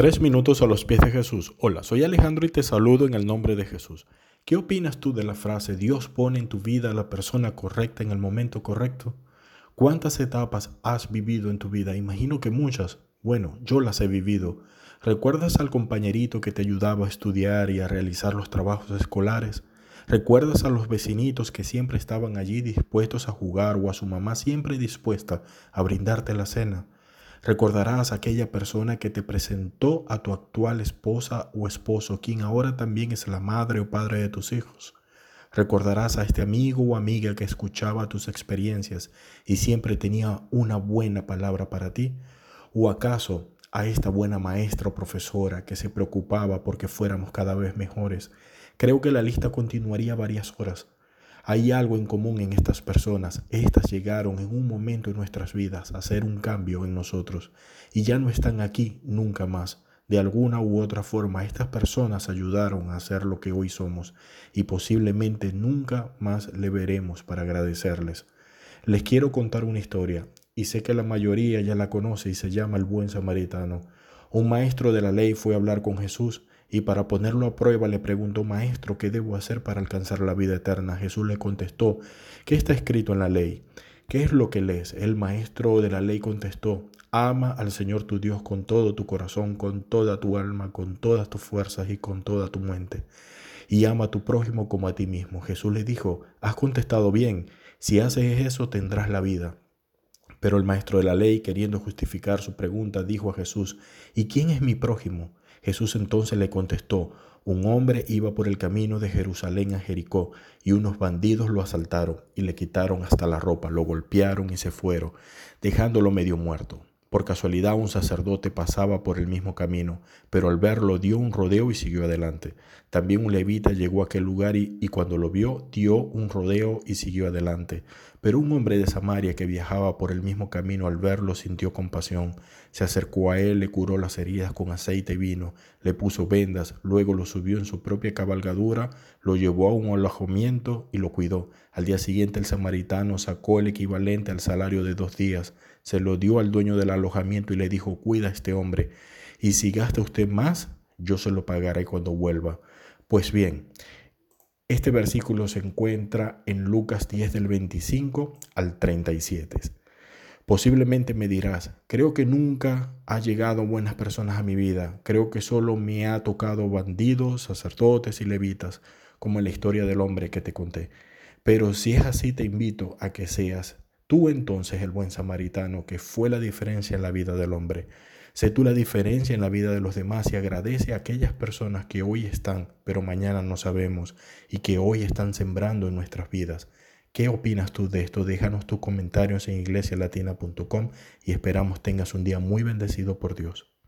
Tres minutos a los pies de Jesús. Hola, soy Alejandro y te saludo en el nombre de Jesús. ¿Qué opinas tú de la frase Dios pone en tu vida a la persona correcta en el momento correcto? ¿Cuántas etapas has vivido en tu vida? Imagino que muchas. Bueno, yo las he vivido. ¿Recuerdas al compañerito que te ayudaba a estudiar y a realizar los trabajos escolares? ¿Recuerdas a los vecinitos que siempre estaban allí dispuestos a jugar o a su mamá siempre dispuesta a brindarte la cena? Recordarás a aquella persona que te presentó a tu actual esposa o esposo, quien ahora también es la madre o padre de tus hijos. Recordarás a este amigo o amiga que escuchaba tus experiencias y siempre tenía una buena palabra para ti. ¿O acaso a esta buena maestra o profesora que se preocupaba porque fuéramos cada vez mejores? Creo que la lista continuaría varias horas. Hay algo en común en estas personas. Estas llegaron en un momento en nuestras vidas a hacer un cambio en nosotros y ya no están aquí nunca más. De alguna u otra forma, estas personas ayudaron a hacer lo que hoy somos y posiblemente nunca más le veremos para agradecerles. Les quiero contar una historia y sé que la mayoría ya la conoce y se llama el buen samaritano. Un maestro de la ley fue a hablar con Jesús y para ponerlo a prueba le preguntó, Maestro, ¿qué debo hacer para alcanzar la vida eterna? Jesús le contestó, ¿qué está escrito en la ley? ¿Qué es lo que lees? El maestro de la ley contestó, ama al Señor tu Dios con todo tu corazón, con toda tu alma, con todas tus fuerzas y con toda tu mente. Y ama a tu prójimo como a ti mismo. Jesús le dijo, has contestado bien, si haces eso tendrás la vida. Pero el maestro de la ley, queriendo justificar su pregunta, dijo a Jesús, ¿y quién es mi prójimo? Jesús entonces le contestó, un hombre iba por el camino de Jerusalén a Jericó y unos bandidos lo asaltaron y le quitaron hasta la ropa, lo golpearon y se fueron, dejándolo medio muerto. Por casualidad un sacerdote pasaba por el mismo camino, pero al verlo dio un rodeo y siguió adelante. También un levita llegó a aquel lugar y, cuando lo vio dio un rodeo y siguió adelante. Pero un hombre de Samaria que viajaba por el mismo camino al verlo sintió compasión. Se acercó a él, le curó las heridas con aceite y vino, le puso vendas, luego lo subió en su propia cabalgadura, lo llevó a un alojamiento y lo cuidó. Al día siguiente el samaritano sacó el equivalente al salario de dos días se lo dio al dueño del alojamiento y le dijo, cuida a este hombre, y si gasta usted más, yo se lo pagaré cuando vuelva. Pues bien, este versículo se encuentra en Lucas 10 del 25 al 37. Posiblemente me dirás, creo que nunca ha llegado buenas personas a mi vida, creo que solo me ha tocado bandidos, sacerdotes y levitas, como en la historia del hombre que te conté. Pero si es así, te invito a que seas Tú entonces el buen samaritano que fue la diferencia en la vida del hombre. Sé tú la diferencia en la vida de los demás y agradece a aquellas personas que hoy están, pero mañana no sabemos, y que hoy están sembrando en nuestras vidas. ¿Qué opinas tú de esto? Déjanos tus comentarios en iglesialatina.com y esperamos tengas un día muy bendecido por Dios.